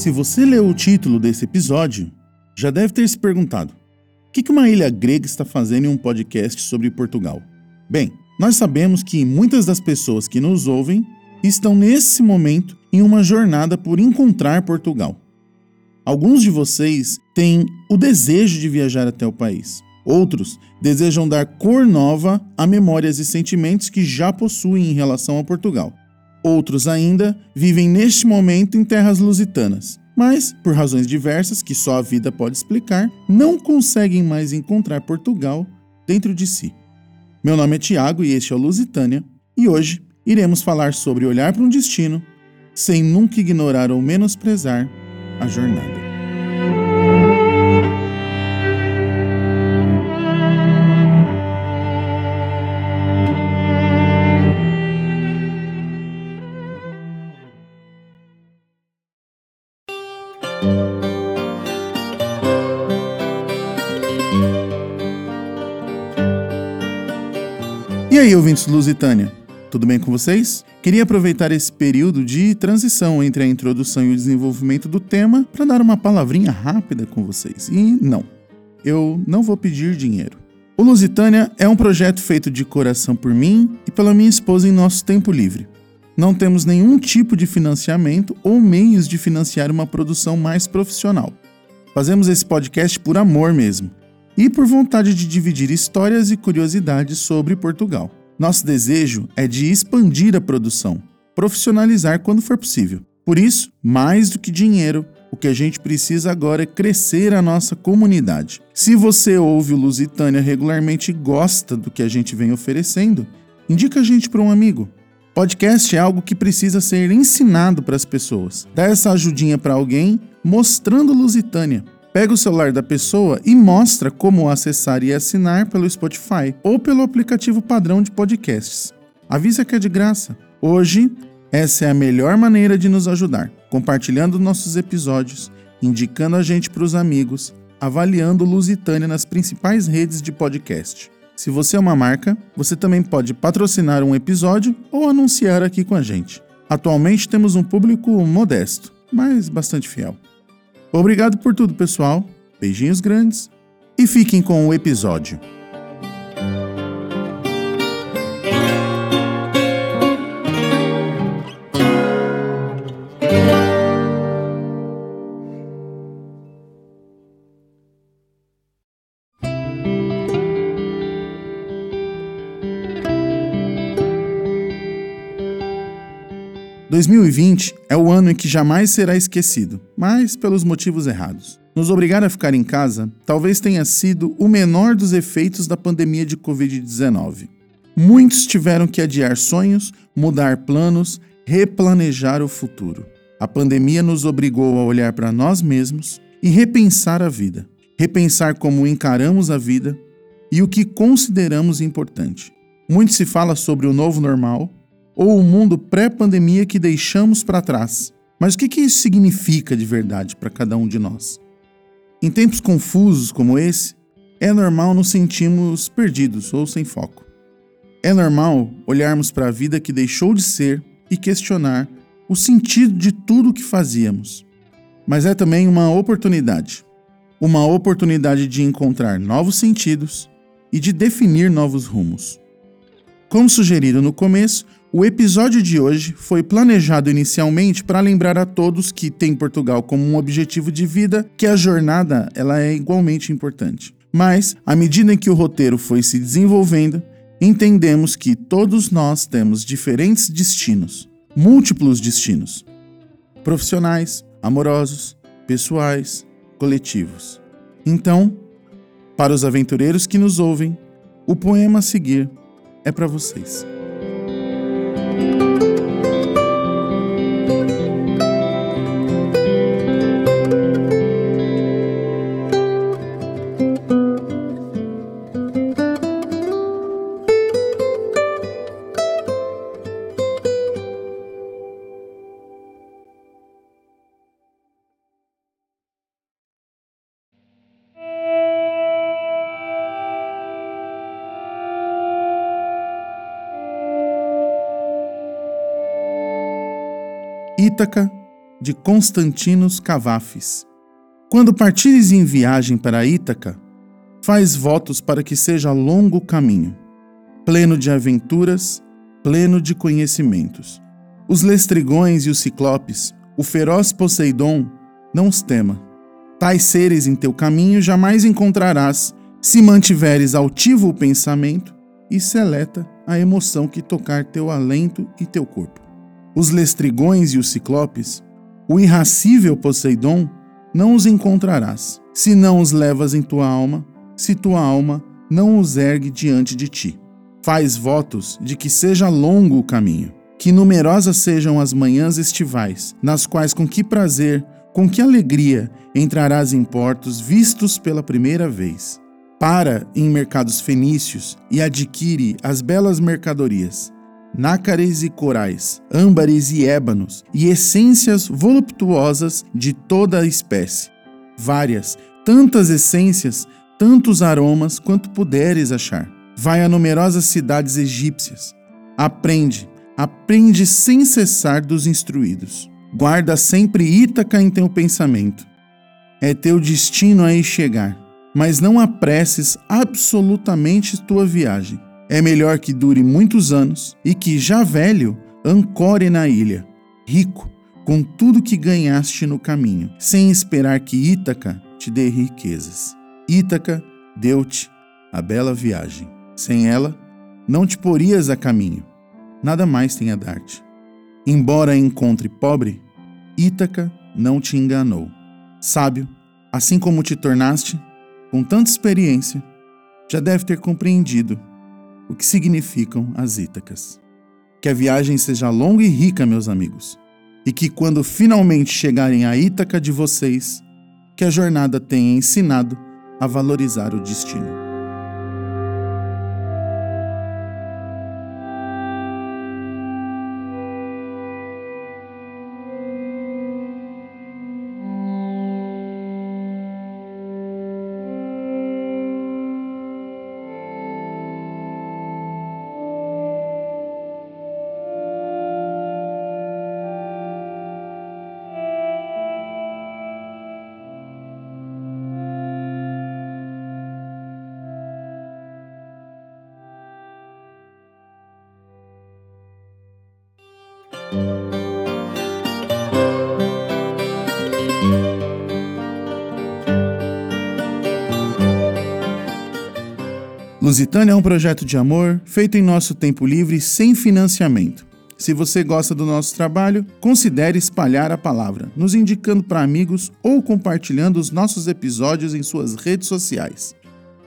Se você leu o título desse episódio, já deve ter se perguntado: o que uma ilha grega está fazendo em um podcast sobre Portugal? Bem, nós sabemos que muitas das pessoas que nos ouvem estão nesse momento em uma jornada por encontrar Portugal. Alguns de vocês têm o desejo de viajar até o país. Outros desejam dar cor nova a memórias e sentimentos que já possuem em relação a Portugal. Outros ainda vivem neste momento em terras lusitanas, mas, por razões diversas que só a vida pode explicar, não conseguem mais encontrar Portugal dentro de si. Meu nome é Tiago e este é o Lusitânia, e hoje iremos falar sobre olhar para um destino sem nunca ignorar ou menosprezar a jornada. Aí, ouvintes do Lusitânia, tudo bem com vocês? Queria aproveitar esse período de transição entre a introdução e o desenvolvimento do tema para dar uma palavrinha rápida com vocês. E não, eu não vou pedir dinheiro. O Lusitânia é um projeto feito de coração por mim e pela minha esposa em nosso tempo livre. Não temos nenhum tipo de financiamento ou meios de financiar uma produção mais profissional. Fazemos esse podcast por amor mesmo e por vontade de dividir histórias e curiosidades sobre Portugal. Nosso desejo é de expandir a produção, profissionalizar quando for possível. Por isso, mais do que dinheiro, o que a gente precisa agora é crescer a nossa comunidade. Se você ouve o Lusitânia regularmente e gosta do que a gente vem oferecendo, indica a gente para um amigo. Podcast é algo que precisa ser ensinado para as pessoas. Dá essa ajudinha para alguém mostrando Lusitânia. Pega o celular da pessoa e mostra como acessar e assinar pelo Spotify ou pelo aplicativo padrão de podcasts. Avisa que é de graça. Hoje, essa é a melhor maneira de nos ajudar, compartilhando nossos episódios, indicando a gente para os amigos, avaliando Lusitânia nas principais redes de podcast. Se você é uma marca, você também pode patrocinar um episódio ou anunciar aqui com a gente. Atualmente temos um público modesto, mas bastante fiel. Obrigado por tudo, pessoal. Beijinhos grandes e fiquem com o episódio. ...2020 é o ano em que jamais será esquecido, mas pelos motivos errados. Nos obrigar a ficar em casa talvez tenha sido o menor dos efeitos da pandemia de Covid-19. Muitos tiveram que adiar sonhos, mudar planos, replanejar o futuro. A pandemia nos obrigou a olhar para nós mesmos e repensar a vida. Repensar como encaramos a vida e o que consideramos importante. Muito se fala sobre o novo normal ou o mundo pré-pandemia que deixamos para trás. Mas o que, isso significa de verdade para cada um de nós? Em tempos confusos como esse, é normal nos sentirmos perdidos ou sem foco. É normal olharmos para a vida que deixou de ser e questionar o sentido de tudo o que fazíamos. Mas é também uma oportunidade uma oportunidade de encontrar novos sentidos e de definir novos rumos. Como sugerido no começo, o episódio de hoje foi planejado inicialmente para lembrar a todos que têm Portugal como um objetivo de vida que a jornada ela é igualmente importante. Mas, à medida em que o roteiro foi se desenvolvendo, entendemos que todos nós temos diferentes destinos, múltiplos destinos, profissionais, amorosos, pessoais, coletivos. Então, para os aventureiros que nos ouvem, o poema a seguir é para vocês. Ítaca, de Constantinos Cavafis. Quando partires em viagem para Ítaca, faz votos para que seja longo o caminho, pleno de aventuras, pleno de conhecimentos. Os lestrigões e os ciclopes, o feroz Poseidon, não os tema. Tais seres em teu caminho jamais encontrarás, se mantiveres altivo o pensamento e seleta a emoção que tocar teu alento e teu corpo os lestrigões e os ciclopes, o irracível Poseidon, não os encontrarás, se não os levas em tua alma, se tua alma não os ergue diante de ti. Faz votos de que seja longo o caminho, que numerosas sejam as manhãs estivais, nas quais com que prazer, com que alegria entrarás em portos vistos pela primeira vez. Para em mercados fenícios e adquire as belas mercadorias nácares e corais, âmbares e ébanos, e essências voluptuosas de toda a espécie. Várias, tantas essências, tantos aromas quanto puderes achar. Vai a numerosas cidades egípcias. Aprende, aprende sem cessar dos instruídos. Guarda sempre Ítaca em teu pensamento. É teu destino aí chegar, mas não apresses absolutamente tua viagem é melhor que dure muitos anos e que, já velho, ancore na ilha, rico, com tudo que ganhaste no caminho, sem esperar que Ítaca te dê riquezas. Ítaca deu-te a bela viagem. Sem ela, não te porias a caminho, nada mais tem a dar-te. Embora encontre pobre, Ítaca não te enganou. Sábio, assim como te tornaste, com tanta experiência, já deve ter compreendido o que significam as Ítacas. Que a viagem seja longa e rica, meus amigos, e que quando finalmente chegarem à Ítaca de vocês, que a jornada tenha ensinado a valorizar o destino. Lusitânia é um projeto de amor feito em nosso tempo livre sem financiamento. Se você gosta do nosso trabalho, considere espalhar a palavra, nos indicando para amigos ou compartilhando os nossos episódios em suas redes sociais.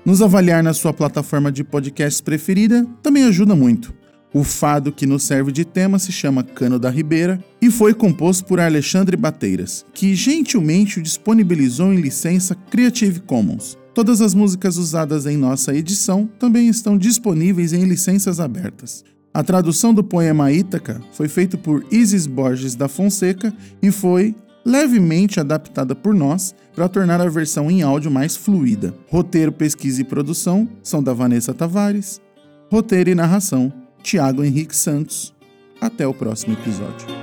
Nos avaliar na sua plataforma de podcast preferida também ajuda muito. O fado que nos serve de tema se chama Cano da Ribeira e foi composto por Alexandre Bateiras, que gentilmente o disponibilizou em licença Creative Commons. Todas as músicas usadas em nossa edição também estão disponíveis em licenças abertas. A tradução do poema Ítaca foi feita por Isis Borges da Fonseca e foi levemente adaptada por nós para tornar a versão em áudio mais fluida. Roteiro, pesquisa e produção são da Vanessa Tavares. Roteiro e narração, Tiago Henrique Santos. Até o próximo episódio.